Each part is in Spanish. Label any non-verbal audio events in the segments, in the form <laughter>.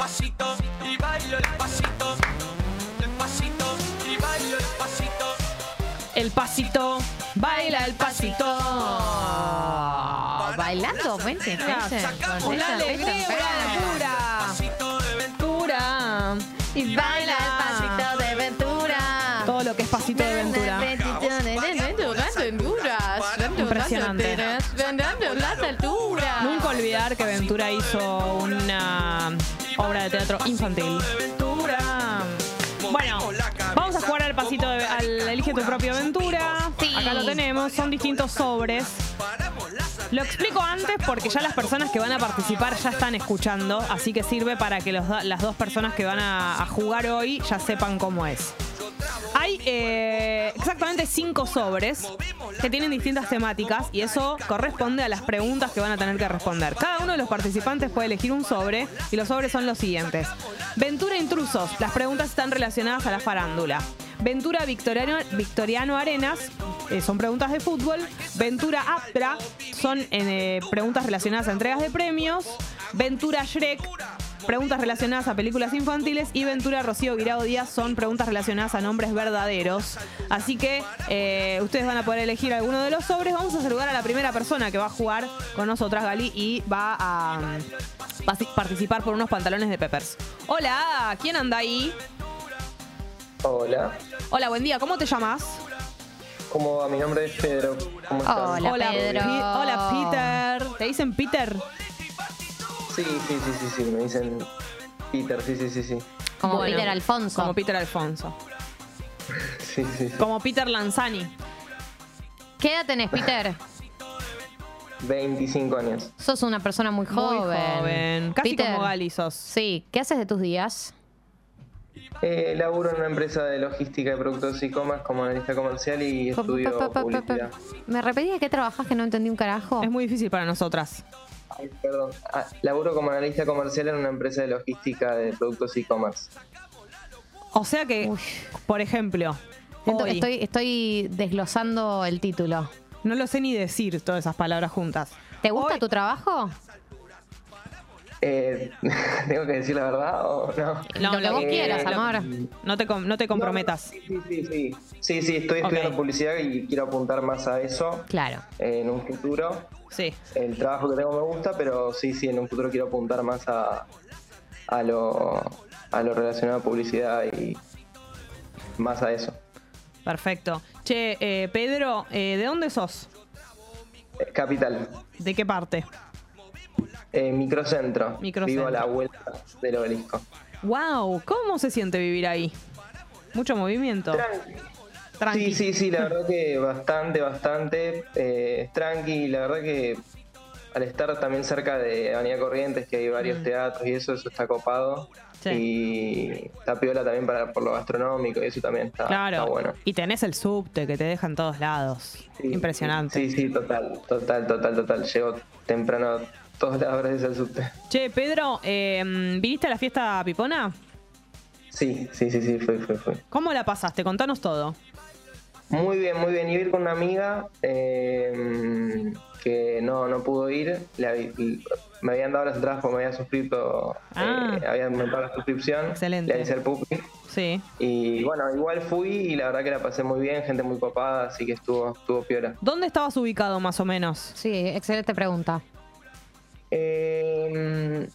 pasito y bailo el pasito. El pasito y bailo el pasito. El pasito, baila el pasito. Bailando, vente, vente. Sacamos esa alegría. Pasito de ventura. Y Baila el pasito de Ventura. Todo lo que es pasito de Ventura. Impresionante. Las alturas. Nunca olvidar que Ventura hizo una obra de teatro infantil. Bueno, vamos a jugar al pasito de, al Elige tu propio Ventura. Sí. Acá lo tenemos, son distintos sobres. Lo explico antes porque ya las personas que van a participar ya están escuchando, así que sirve para que los las dos personas que van a, a jugar hoy ya sepan cómo es. Hay eh, exactamente cinco sobres que tienen distintas temáticas y eso corresponde a las preguntas que van a tener que responder. Cada uno de los participantes puede elegir un sobre y los sobres son los siguientes. Ventura Intrusos, las preguntas están relacionadas a la farándula. Ventura Victoriano, Arenas, eh, son preguntas de fútbol. Ventura Aptra, son eh, preguntas relacionadas a entregas de premios. Ventura Shrek, preguntas relacionadas a películas infantiles y Ventura Rocío Guirao Díaz son preguntas relacionadas a nombres verdaderos. Así que eh, ustedes van a poder elegir alguno de los sobres. Vamos a saludar a la primera persona que va a jugar con nosotras, Gali, y va a mm, participar por unos pantalones de Peppers. Hola, ¿quién anda ahí? Hola, Hola, buen día, ¿cómo te llamas? ¿cómo va? Mi nombre es Pedro. ¿Cómo estás? Hola, Pedro. Pi- hola, Peter. ¿Te dicen Peter? Sí, sí, sí, sí, sí, me dicen Peter, sí, sí, sí, sí. Como Bueno, Peter Alfonso. Como Peter Alfonso. <laughs> Sí, sí, sí. Como Peter Lanzani. ¿Qué edad tenés, Peter? 25 años. Sos una persona muy joven. Muy joven. Casi Peter, como Gali sos. Sí, ¿qué haces de tus días? Eh, laburo en una empresa de logística de productos e-commerce como analista comercial y Pa, pa, estudio pa, pa, pa, publicidad. pa. ¿Me repetís de qué trabajás que no entendí un carajo? Es muy difícil para nosotras. Ay, perdón. Ah, laburo como analista comercial en una empresa de logística de productos e-commerce. O sea que, Uy. por ejemplo, Siento que hoy, estoy, estoy desglosando el título. no lo sé ni decir todas esas palabras juntas. ¿Te gusta Hoy- tu trabajo? Eh, <laughs> ¿Tengo que decir la verdad o no? Lo que vos Eh, quieras, lo- amor. No te, com- no te comprometas. Sí, sí, sí, sí. Sí, sí, estoy estudiando publicidad y quiero apuntar más a eso Claro. eh, en un futuro. Sí. El trabajo que tengo me gusta, pero sí, sí, en un futuro quiero apuntar más a, a, lo, a lo relacionado a publicidad y más a eso. Perfecto. Che, eh, Pedro, eh, ¿de dónde sos? Eh, Capital, ¿De qué parte? Eh, microcentro. Microcentro. Vivo a la vuelta del obelisco. Wow, ¿cómo se siente vivir ahí? Mucho movimiento. Tranqui. Tranqui. Sí, sí, sí, la verdad que bastante, bastante. Eh, tranqui, la verdad que al estar también cerca de Avenida Corrientes, que hay varios teatros y eso, eso está copado. Mm. Sí. Y está piola también para, por lo gastronómico y eso también está, Claro. está bueno. Y tenés el subte que te deja en todos lados. Sí, Impresionante. Sí, sí, total, total, total, total. Llego temprano a todos lados gracias al subte. Che, Pedro, eh, ¿viniste a la fiesta Pipona? Sí, sí, sí, sí, fui, fui, fui. ¿Cómo la pasaste? Contanos todo. Muy bien, muy bien. Iba a ir con una amiga eh, que no, no pudo ir. Le me habían dado las entradas porque me había suscrito, Ah. eh, había aumentado la suscripción. Excelente. Le hice el pupi. Sí. Y bueno, igual fui y la verdad que la pasé muy bien, gente muy copada, así que estuvo, estuvo piola. ¿Dónde estabas ubicado más o menos? Sí, excelente pregunta. Eh,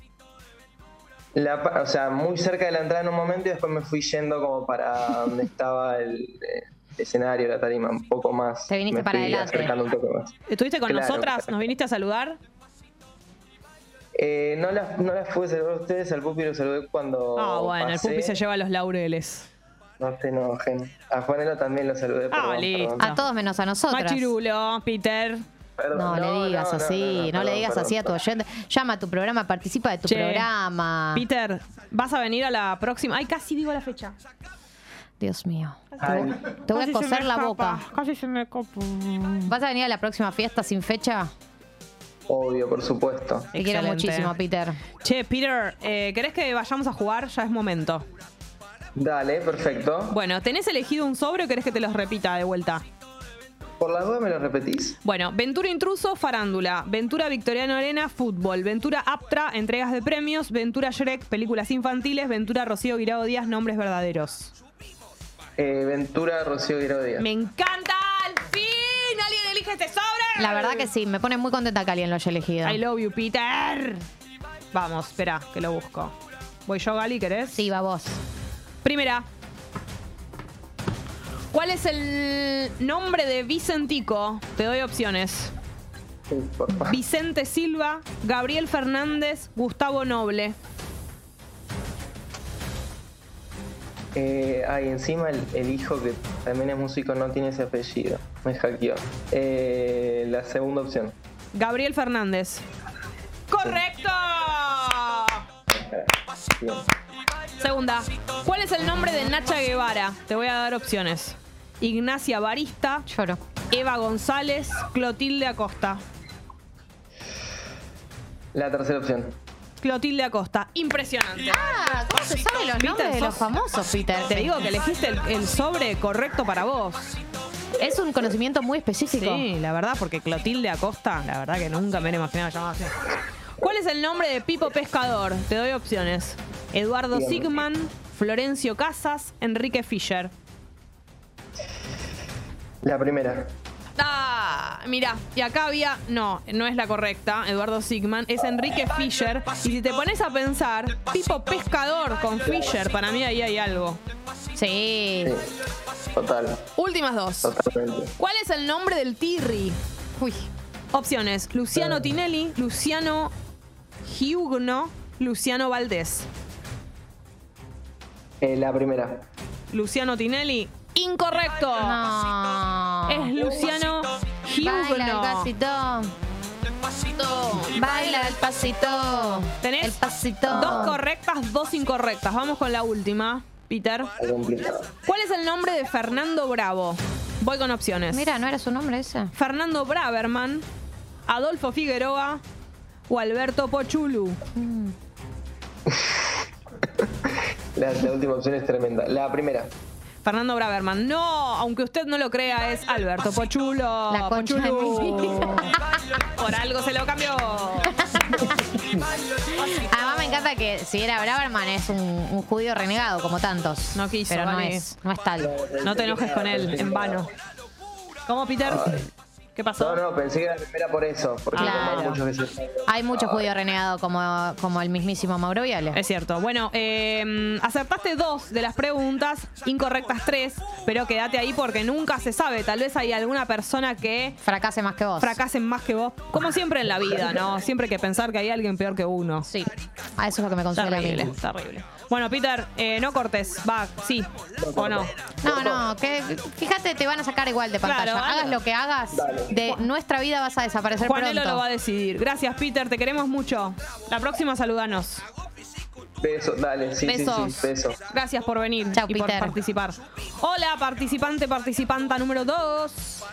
la o sea, muy cerca de la entrada en un momento y después me fui yendo como para donde <laughs> estaba el, eh, escenario, la tarima, un poco más. Te viniste me para adelante. acercando un poco más. ¿Estuviste con Claro, nosotras? ¿Nos viniste a saludar? Eh, no las no las pude saludar a ustedes, al Pupi lo saludé cuando. Ah, bueno, el pasé. Pupi se lleva los laureles. No se enojen. A Juanelo también lo saludé. Ah, perdón, perdón. A todos menos a nosotras. Machirulo, Peter. Perdón, No, le digas no, no, así, no, no, le digas perdón, así a tu oyente. Llama a tu programa, participa de tu Che, programa. Peter, ¿vas a venir a la próxima? Ay, casi digo la fecha. Dios mío. Ay, Te voy a Casi coser la escapa, boca. Casi se me copo. ¿Vas a venir a la próxima fiesta sin fecha? obvio, por supuesto. Te quiero muchísimo, Peter. Che, Peter, eh, ¿querés que vayamos a jugar? Ya es momento. Dale, perfecto. Bueno, ¿tenés elegido un sobre o querés que te los repita de vuelta? Por las dudas me lo repetís. Bueno, Ventura Intruso, Farándula. Ventura Victoriano Arena, Fútbol. Ventura Aptra, entregas de premios. Ventura Shrek, películas infantiles. Ventura Rocío Guirao Díaz, nombres verdaderos. Eh, Ventura Rocío Guirao Díaz. ¡Me encanta! ¡Al fin! ¿Alguien elige este sobre? La verdad que sí, me pone muy contenta que alguien lo haya elegido. I love you, Peter. Vamos, espera, que lo busco. Voy yo, Gali, ¿querés? Sí, va vos. Primera. ¿Cuál es el nombre de Vicentico? Te doy opciones. Vicente Silva, Gabriel Fernández, Gustavo Noble. Eh, ay, encima el, el hijo que también es músico no tiene ese apellido. Me hackeó. Eh, la segunda opción. Gabriel Fernández. ¡Correcto! Segunda. ¿Cuál es el nombre de Nacha Guevara? Te voy a dar opciones. Ignacia Barista, Lloro. Eva González, Clotilde Acosta. La tercera opción. Clotilde Acosta. Impresionante. Ah, ¿cómo se sabe los Peter, nombres de los sos- famosos, Peter? Te digo que elegiste el, el sobre correcto para vos. Es un conocimiento muy específico. Sí, la verdad, porque Clotilde Acosta, la verdad que nunca me hubiera imaginado llamado así. ¿Cuál es el nombre de Pipo Pescador? Te doy opciones. Eduardo. Sigman, Florencio Casas, Enrique Fischer. La primera. Ah, mira, y acá había. No, no es la correcta, Eduardo Sigman, es Enrique Fischer. Y si te pones a pensar, Pipo Pescador con Fischer, para mí ahí hay algo. Sí. Sí. Total. Últimas dos. Totalmente. ¿Cuál es el nombre del Tirri? Uy. Opciones: Luciano Tinelli, Luciano Giugno, Luciano Valdés. Eh, la primera. Luciano Tinelli, incorrecto. No. Es Luciano Baila el pasito. Baila el pasito. Tenés el pasito. Dos correctas, dos incorrectas. Vamos con la última, Peter. ¿Cuál es el nombre de Fernando Bravo? Voy con opciones. Mira, ¿no era su nombre ese? Fernando Braverman, Adolfo Figueroa o Alberto Pochulu. <laughs> La, la última opción es tremenda. La primera. Fernando Braverman. No, aunque usted no lo crea, es Alberto Pochulo. La concha vida. Por algo se lo cambió. Además me encanta que si era Braverman es un, un judío renegado como tantos. No quiso, Pero no vale. es, no es tal. No te enojes con él, en vano. ¿Cómo, Peter? ¿Qué pasó? No, no, pensé que era por eso. Porque Claro. como muchos que se- Hay mucho judío renegado como, como el mismísimo Mauro Viale. Es cierto. Bueno, eh, acertaste dos de las preguntas, incorrectas tres, pero quédate ahí porque nunca se sabe. Tal vez hay alguna persona que Fracase más que vos. fracase más que vos. Como siempre en la vida, ¿no? Siempre hay que pensar que hay alguien peor que uno. Sí. A eso es lo que me consuela a mí. Terrible, terrible. Bueno, Peter, eh, no cortes. Va, sí. ¿O no? No, no, que fíjate, te van a sacar igual de pantalla. Claro, hagas lo que hagas, de nuestra vida vas a desaparecer Juanelo pronto. lo va a decidir. Gracias, Peter. Te queremos mucho. La próxima, saludanos. Beso, dale, sí, Besos. sí, sí, beso. Gracias por venir Chau, y por Peter. participar. Hola, participante, participanta número 2.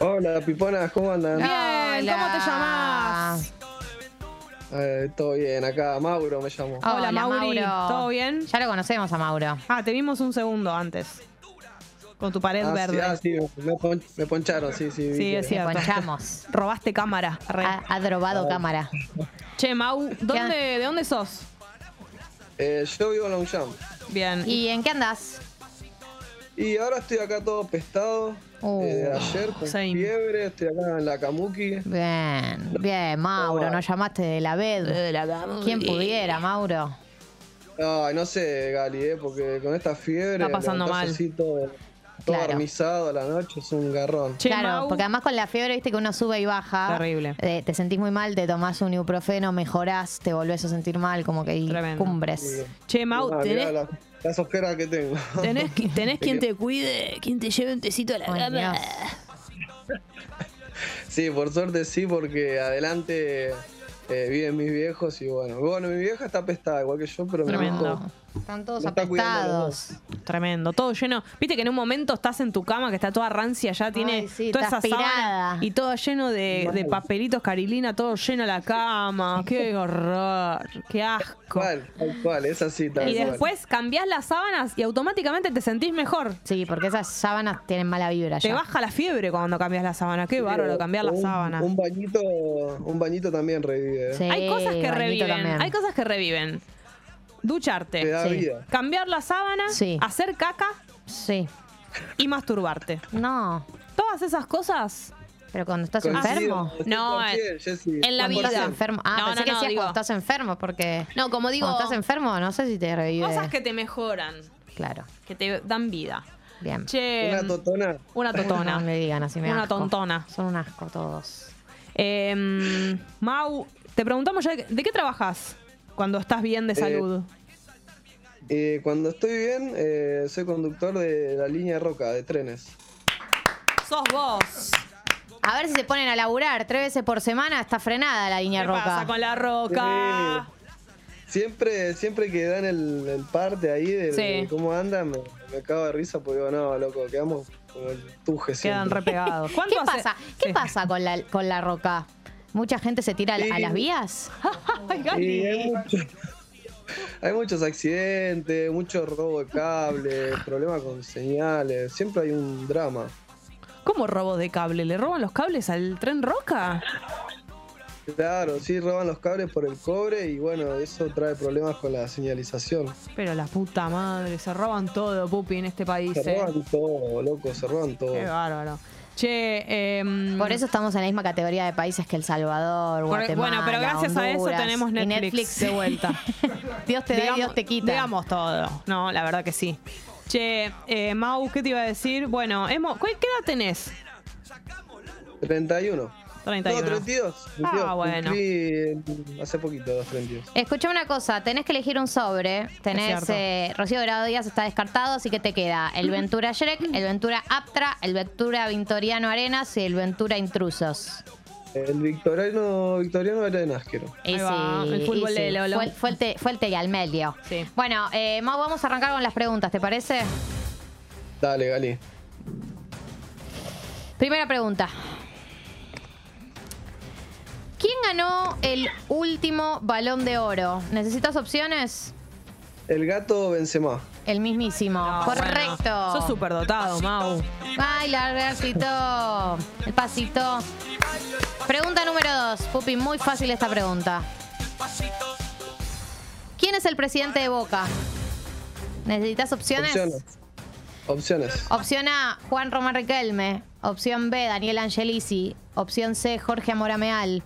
Hola, piponas, ¿cómo andan? Bien, Hola. ¿cómo te llamás? Eh, todo bien, acá Mauro me llamo. Hola, Mauri. ¿Todo bien? Ya lo conocemos a Mauro. Ah, te vimos un segundo antes. Con tu pared Ah, sí, verde. ah, sí, me, pon- me poncharon, sí, sí. vi Sí, que- es cierto. Ponchamos. <laughs> Robaste cámara. Re. Ha, ha drobado cámara. Che, Mau, ¿dónde, ¿de dónde sos? Eh, yo vivo en Longchamp. Bien. ¿Y en qué andás? Y ahora estoy acá todo pestado. Uh, eh, de ayer con same. fiebre, estoy acá en la Kamuki. Bien, bien, Mauro, nos llamaste de la BED. ¿Quién pudiera, Mauro? Ay, no sé, Gali, eh, porque con esta fiebre. Está pasando mal. Así todo, todo Claro. armizado a la noche es un garrón. Che, claro, Mau. porque además con la fiebre, viste que uno sube y baja. Terrible. Eh, te sentís muy mal, te tomás un ibuprofeno, mejorás, te volvés a sentir mal, como que hay Tremendo. cumbres. Che, Mau, Ah, ¿tenés, la, las ojeras que tengo. <laughs> tenés, tenés quien te cuide, quien te lleve un tecito a la Ay, cama? <laughs> Sí, por suerte sí, porque adelante eh, viven mis viejos y bueno. Bueno, mi vieja está apestada igual que yo, pero Tremendo. viejo Están todos está apestados. Tremendo, todo lleno. Viste que en un momento estás en tu cama que está toda rancia, ya tiene Ay, sí, toda esa sábana aspirada. y todo lleno de, de papelitos carilina, todo lleno la cama. Qué <laughs> horror, qué asco. Tal cual, es así, tal Y cual. después cambiás las sábanas y automáticamente te sentís mejor. Sí, porque esas sábanas tienen mala vibra Te baja la fiebre cuando cambias la sábana. Qué bárbaro cambiar la sábana. Un bañito, un bañito también revive. Sí, Hay cosas que reviven. también. Hay cosas que reviven. Ducharte. Te da Sí. vida. Cambiar la sábana, Sí. hacer caca Sí. y masturbarte. No, Todas esas cosas pero cuando estás Coincido. enfermo. No, eh, en la Cuando vida. estás enfermo. Ah, No, pensé no, que no, decías digo- cuando estás enfermo, porque. No, como digo, Cuando estás enfermo, no sé si te revive. cosas que te mejoran, Claro. que te dan vida. Bien. Che, Una totona. una totona. No me digan así, me Una asco. tontona. Son un asco todos. Em, Mau, te preguntamos ya, ¿de qué trabajas cuando estás bien de salud? Eh, cuando estoy bien, eh, soy conductor de la línea Roca, de trenes. Sos vos. A ver si se ponen a laburar. Tres veces por semana está frenada la línea ¿Qué roca. pasa con la roca? Siempre, siempre que dan el, el parte ahí de, Sí. de cómo andan, me, me cago de risa porque digo, no, loco, quedamos como el tuje Quedan siempre. repegados. <laughs> ¿Qué pasa? ¿Qué Sí. pasa con la, con la roca? ¿Mucha gente se tira a- las vías? <laughs> Hay, mucho- <laughs> hay muchos accidentes, mucho robo de cable, problemas con señales, siempre hay un drama. ¿Cómo robo de cable? ¿Le roban los cables al tren roca? Claro, sí, roban los cables por el cobre y bueno, eso trae problemas con la señalización. Pero la puta madre, se roban todo, pupi, en este país. Se eh. roban todo, loco, se roban todo. Qué bárbaro. Che, em, Por eso estamos en la misma categoría de países que El Salvador, por- Guatemala, bueno, pero gracias a eso Honduras tenemos y Netflix, de vuelta. <laughs> Dios te da y Dios te quita. Digamos todo. No, la verdad que sí. Che, eh, Mau, ¿qué te iba a decir? Bueno, hemos, ¿qué qué edad tenés? 31. 31. No, 32. Ah, 32. bueno. Cumplí hace poquito los 32. Escucha una cosa, tenés que elegir un sobre. Tenés, eh, Rocío Dorado Díaz está descartado, así que te queda el <laughs> Ventura Shrek, el Ventura Aptra, el Ventura Victoriano Arenas y el Ventura Intrusos. El victoriano, victoriano Arenas, quiero. Y Ahí va, sí, el fútbol y de Lolo. Fue, fue el te, fue el te al medio. Sí. Bueno, eh, Mau, vamos a arrancar con las preguntas, ¿te parece? Dale, Gali. Primera pregunta. Ganó el último balón de oro? ¿Necesitas opciones? El gato Benzema. El mismísimo. No, Correcto. bueno, sos súper dotado, Mau. Ay, largacito. El pasito. Pregunta número dos. Pupi, muy fácil esta pregunta. ¿Quién es el presidente de Boca? ¿Necesitas opciones? Opciones. Opciones. Opción A, Juan Román Riquelme. Opción B, Daniel Angelici. Opción C, Jorge Amorameal.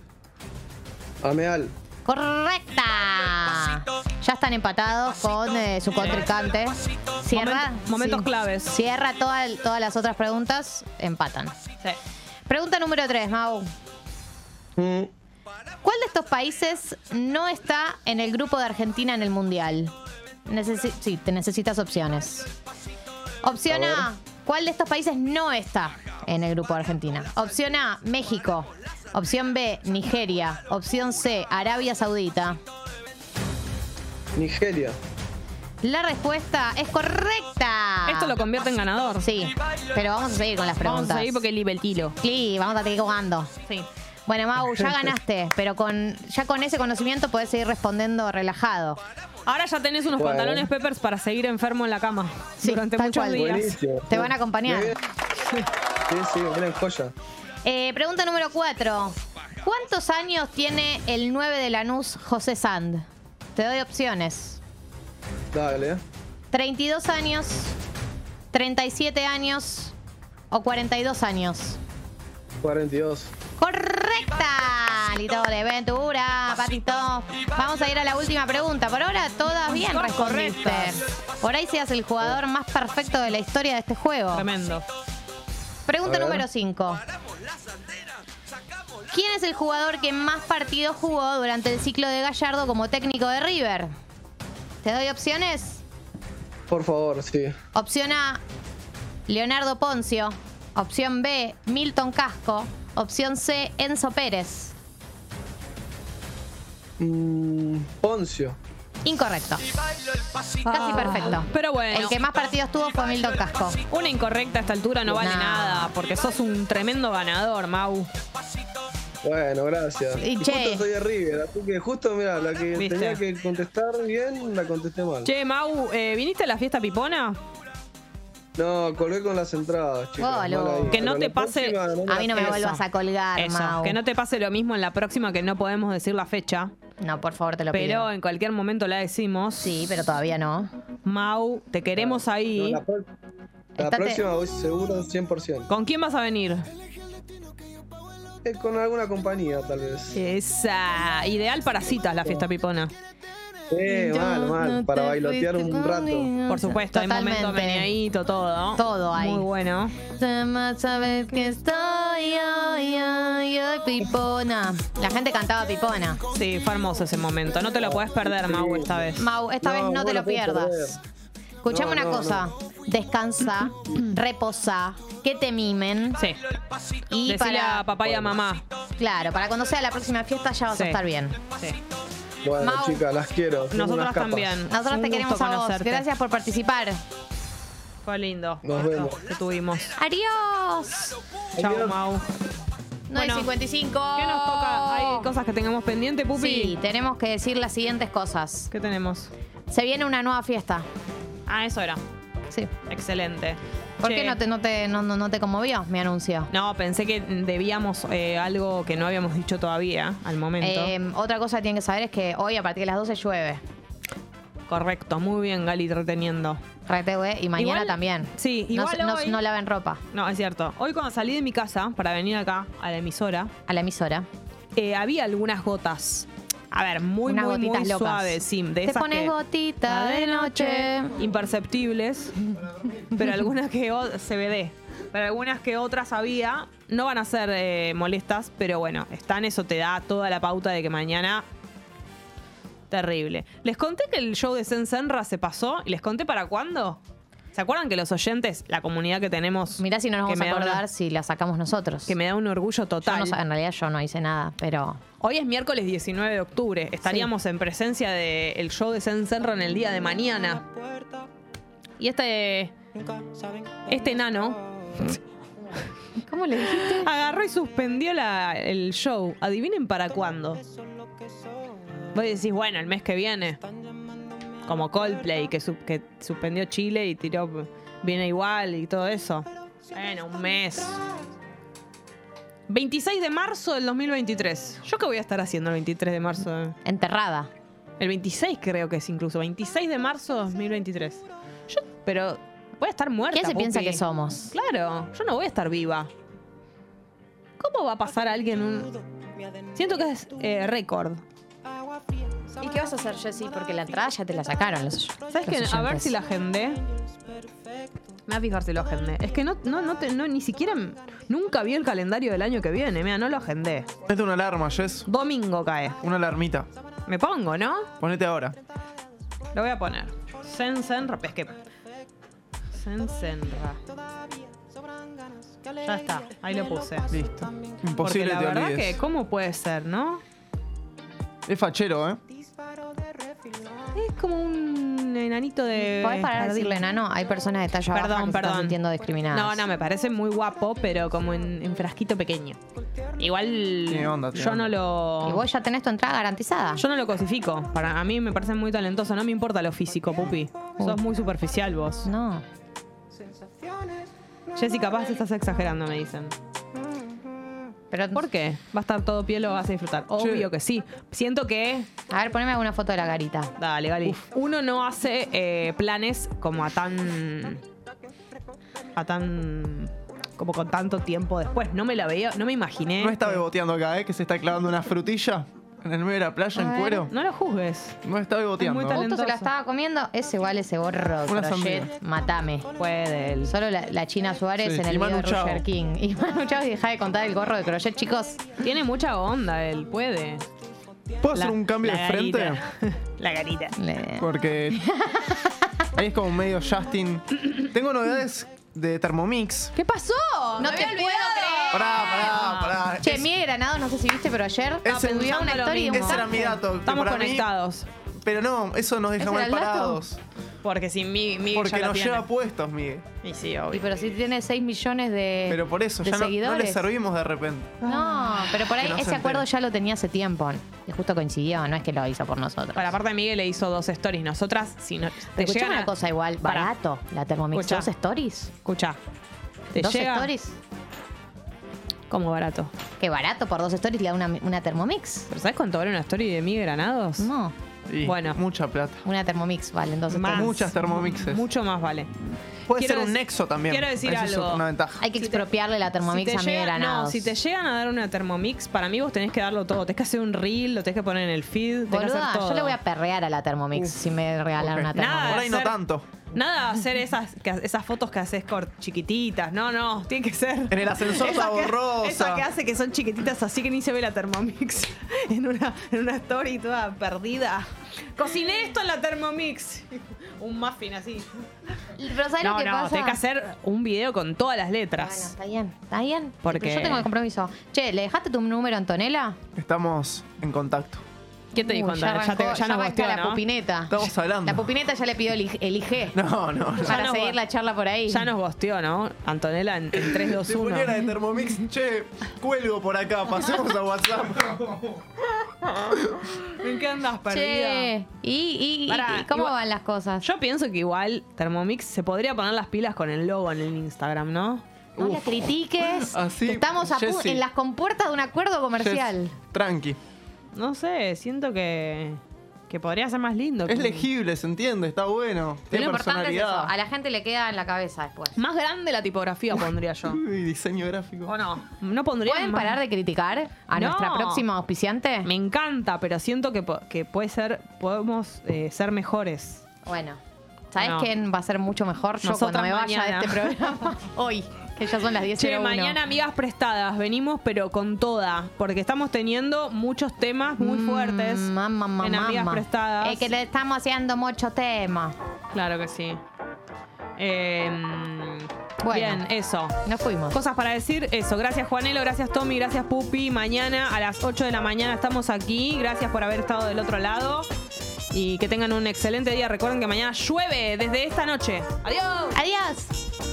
Ameal. Correcta. Ya están empatados con eh, su contrincante. Cierra. Moment- momentos claves. Cierra toda- todas las otras preguntas, empatan. Sí. Pregunta número 3, Mau. Mm, ¿Cuál de estos países no está en el grupo de Argentina en el Mundial? Necesi- sí, te necesitas opciones. Opción A A, ¿cuál de estos países no está en el grupo de Argentina? Opción A, México. Opción B, Nigeria. Opción C, Arabia Saudita. Nigeria. La respuesta es correcta. Esto lo convierte en ganador. Sí, pero vamos a seguir con las Vamos preguntas. a seguir porque el tiro. Sí, vamos a seguir jugando. Sí. Bueno, Mau, ya <laughs> ganaste, pero con ya con ese conocimiento podés seguir respondiendo relajado. Ahora ya tenés unos Bueno. pantalones Peppers para seguir enfermo en la cama Sí, durante muchos cual. días. Buenísimo. Te van a acompañar. Sí, sí, vienen joya. Eh, pregunta número 4. ¿Cuántos años tiene el 9 de Lanús, José Sand? Te doy opciones. Dale. 32 años, 37 años o 42 años. 42. Correcta, Lito de Ventura, Patito. Vamos a ir a la última pregunta. Por ahora todas bien correctas. Por ahí seas el jugador más perfecto de la historia de este juego. Tremendo. Pregunta número 5. ¿Quién es el jugador que más partidos jugó durante el ciclo de Gallardo como técnico de River? ¿Te doy opciones? Por favor, sí. Opción A, Leonardo Poncio. Opción B, Milton Casco. Opción C, Enzo Pérez. Mm, Poncio. Incorrecto. Casi Ah, perfecto. Pero bueno. El que más partidos tuvo fue Milton Casco. Una incorrecta a esta altura no vale No. nada, porque sos un tremendo ganador, Mau. Bueno, gracias. Y Y che. justo soy de River, así que justo, mira, la que ¿Viste? tenía que contestar bien, la contesté mal. Che, Mau, eh, ¿viniste a la fiesta pipona? No, colgué con las entradas, chicos. Ahí. Que no Pero te pase- próxima no me A mí no me Eso. vuelvas a colgar, Eso, Mau. que no te pase lo mismo en la próxima que no podemos decir la fecha, No, por favor, te lo pero pido. en cualquier momento la decimos. Sí, pero todavía no. Mau, te queremos No, ahí. la, próxima voy seguro 100%. ¿Con quién vas a venir? Eh, con alguna compañía, tal vez. Esa, ideal para citas la fiesta pipona. Eh, mal, mal. Para bailotear un rato. Por supuesto, hay momento Totalmente. meneadito, todo. Todo hay. Muy bueno. Sabes que estoy hoy, hoy, hoy, pipona. La gente cantaba pipona. Sí, fue hermoso ese momento. No te lo puedes perder, Mau, esta vez. Mau, esta vez no te lo pierdas. perder. Escuchame No, una no, cosa. Descansa, <clears throat> reposa, que te mimen. Sí. Y Decile para. a papá y a mamá. Claro, para cuando sea la próxima fiesta ya vas Sí. a estar bien. Sí. Bueno, Mau. chicas, las quiero. Tengo Nosotras unas capas. también. Nosotros Un te gusto queremos a vos. conocerte. Gracias por participar. Fue lindo. Nos esto vemos. Que tuvimos. Adiós. Chao, Adiós. Mau. 9.55. ¿Qué nos toca? ¿Hay cosas que tengamos pendiente, Pupi? Sí, tenemos que decir las siguientes cosas. ¿Qué tenemos? Se viene una nueva fiesta. Ah, eso era. Sí. Excelente. ¿Por Che, qué no te, no, te, no, no- no te conmovió mi anuncio? No, pensé que debíamos eh, algo que no habíamos dicho todavía al momento. Eh, otra cosa que tienen que saber es que hoy a partir de las 12 llueve. Correcto, muy bien, Gali, reteniendo. RTV y mañana Igual- también. sí, No, igual no, hoy- no laven ropa No, es cierto. Hoy cuando salí de mi casa para venir acá a la emisora, a la emisora. eh, había algunas gotas. A ver, muy, Unas muy, muy gotitas locas. suaves, sí. De Te esas pones que- gotita de noche. imperceptibles, <laughs> pero algunas que CBD, pero algunas que otras había no van a ser eh, molestas, pero bueno, están eso te da toda la pauta de que mañana terrible. Les conté que el show de Sensenra se pasó y les conté para cuándo. ¿Se acuerdan que los oyentes, la comunidad que tenemos, Mirá si no nos vamos me a una- acordar si la sacamos nosotros. que me da un orgullo Yo total? no en realidad yo no hice nada, pero Hoy es miércoles 19 de octubre. Estaríamos en presencia del show de Sensenra en el día de mañana. Y este. Este enano ¿Cómo le dijiste? agarró y suspendió la- el show. Adivinen para cuándo. Vos decís, bueno, el mes que viene. Como Coldplay, que, su- que suspendió Chile y tiró. Viene igual y todo eso. Bueno, un mes. 26 de marzo del 2023. ¿Yo qué voy a estar haciendo el 23 de marzo? Enterrada. El 26 creo que es incluso. 26 de marzo de 2023. Pero voy a estar muerta. ¿Quién se piensa que somos? Claro, yo no voy a estar viva. ¿Cómo va a pasar a alguien un... Siento que es eh, récord. ¿Y qué vas a hacer, Jessy? Porque la entrada ya te la sacaron los ¿Sabes qué? A ver si la agendé. Me voy a fijar si lo agendé. Es que no, no, no, te- no, ni siquiera... Nunca vi el calendario del año que viene. Mira, no lo agendé. Ponete una alarma, Jess. Domingo cae. Una alarmita. Me pongo, ¿no? Ponete ahora. Lo voy a poner. Es que. Sensenra. Ya está, ahí lo puse. Listo. Porque Imposible la te verdad olvides. que, ¿cómo puede ser, no? Es fachero, ¿eh? Es como un enanito de. ¿Podés parar de jardín. decirle enano? Hay personas de talla baja Perdón, que se están perdón. sintiendo discriminadas. No, no, me parece muy guapo, pero como en, en frasquito pequeño. Igual. Tiene onda, tiene yo no lo. Y vos ya tenés tu entrada garantizada. Yo no lo cosifico. Para a mí me parece muy talentoso. No me importa lo físico, pupi. Sos muy superficial vos. No. Jessica, capaz estás exagerando, me dicen. Pero, ¿Por qué? ¿Va a estar todo piel o vas a disfrutar? Obvio que sí. Siento que. A ver, poneme alguna foto de la garita. Dale, Gali. Uno no hace eh, planes como a tan. a tan. como con tanto tiempo después. No me la veía, no me imaginé. No está beboteando acá, ¿eh? Que se está clavando una frutilla en el medio de la playa A en ver. cuero. No lo juzgues. No está beboteando. muy talentoso. Justo se la estaba comiendo. Es igual ese gorro Una crochet. sandía. Matame. Puede él. Solo la, la China Suárez Sí, en el video de Manu Chao. Roger King. <laughs> Y Manu Chao, y deja de contar el gorro de crochet, chicos. Tiene mucha onda él, puede. ¿Puedo hacer La- un cambio la de frente? garita. <laughs> la garita. Le- Porque <laughs> ahí es como medio Justin. Tengo novedades de Thermomix. ¿Qué pasó? No te puedo creer. Pará, pará, pará. Che, Miguel Granado, no sé si viste, pero ayer Ese- subió una story de un. Ese era mi dato. que Estamos para mí- conectados. pero no, eso nos deja ¿Ese mal era el dato? parados. Porque sin mí, Miguel Porque ya nos tiene. lleva puestos, Miguel. Y sí, Y obvio. pero si tiene 6 millones de, Pero por eso, de ya no, no le seguidores. servimos de repente. No, pero por ahí Que no se ese acuerdo entere. ya lo tenía hace tiempo. Y justo coincidió, no es que lo hizo por nosotros. Para parte Miguel le hizo dos stories. Nosotras, si no. Te Escuchame llegan una a- cosa igual, Pará. barato, la Thermomix. Escuchá. ¿Dos stories? Escucha. Te ¿Dos llega. stories? Como barato. Qué barato, por dos stories le da una, una Thermomix. ¿Pero sabes cuánto vale una story de Miguel Granados? No, Y Bueno. Mucha plata. una Thermomix vale dos Más. Muchas Thermomixes. Mucho más vale. Puede Quiero ser un nexo también. quiero decir es algo. una ventaja. Hay que Si te- expropiarle la Thermomix Si a llega- Granados. no, si te llegan a dar una Thermomix, para mí vos tenés que darlo todo. Tenés que hacer un reel, lo tenés que poner en el feed, tenés que Boluda, hacer todo. yo le voy a perrear a la Thermomix si me regalan una Nada. Thermomix. Por ahí no tanto. Nada de hacer esas, que- esas fotos que haces chiquititas. No, no, tiene que ser. En el ascensor Esa que-. Esa que hace que son chiquititas así que ni se ve la Thermomix. <laughs> En una, en una story toda perdida. Cociné esto en la Thermomix. <laughs> Un muffin así. Pero ¿sabes No, lo que no, pasa? tenés que hacer un video con todas las Bueno, letras. está bien, está bien. Porque- yo tengo el compromiso. Che, ¿le dejaste tu número a Antonella? Estamos en contacto. ¿Quién te dijo, Uy, Antonella? Ya, te, arrancó- ya nos gosteó, la ¿no? pupineta. Estamos hablando. La pupineta ya le pidió el, IG el IG No, no, no. para nos seguir go- la charla por ahí. Ya nos gosteó, ¿no? Antonella en, en 3, 2, Si 1. pusiera de Thermomix, che, cuelgo por acá, pasemos a WhatsApp. <laughs> ¿En qué andas perdida? Che, ¿y, y- y- Pará, y cómo igual- van las cosas? Yo pienso que igual Thermomix se podría poner las pilas con el logo en el Instagram, ¿no? no la Uf. critiques. Así, que estamos a pu- Jessy. en las compuertas de un acuerdo comercial. Yes, Tranqui. No sé, siento que, que podría ser más lindo. Es que- legible, se entiende, está bueno. Pero Tiene lo importante es eso. personalidad. A la gente le queda en la cabeza después. Más grande la tipografía pondría yo. <laughs> Uy, diseño gráfico. ¿O no? ¿No pondría ¿Pueden más? parar de criticar a No. nuestra próxima auspiciante? Me encanta, pero siento que, po- que puede ser, podemos eh, ser mejores. Bueno, ¿sabes No. quién va a ser mucho mejor? Yo cuando me vaya mañana. de este programa. <laughs> Hoy, que ya son las 10 Che, mañana amigas prestadas, venimos pero con toda, porque estamos teniendo muchos temas muy fuertes Mamá, mamá, en amigas mamá. prestadas. Es que le estamos haciendo mucho tema. Claro que sí. Eh, Bueno. Bien, eso. Nos fuimos. Cosas para decir, eso. Gracias Juanelo, gracias Tommy, gracias Pupi. Mañana a las 8 de la mañana estamos aquí. Gracias por haber estado del otro lado. Y que tengan un excelente día. Recuerden que mañana llueve desde esta noche. Adiós. Adiós.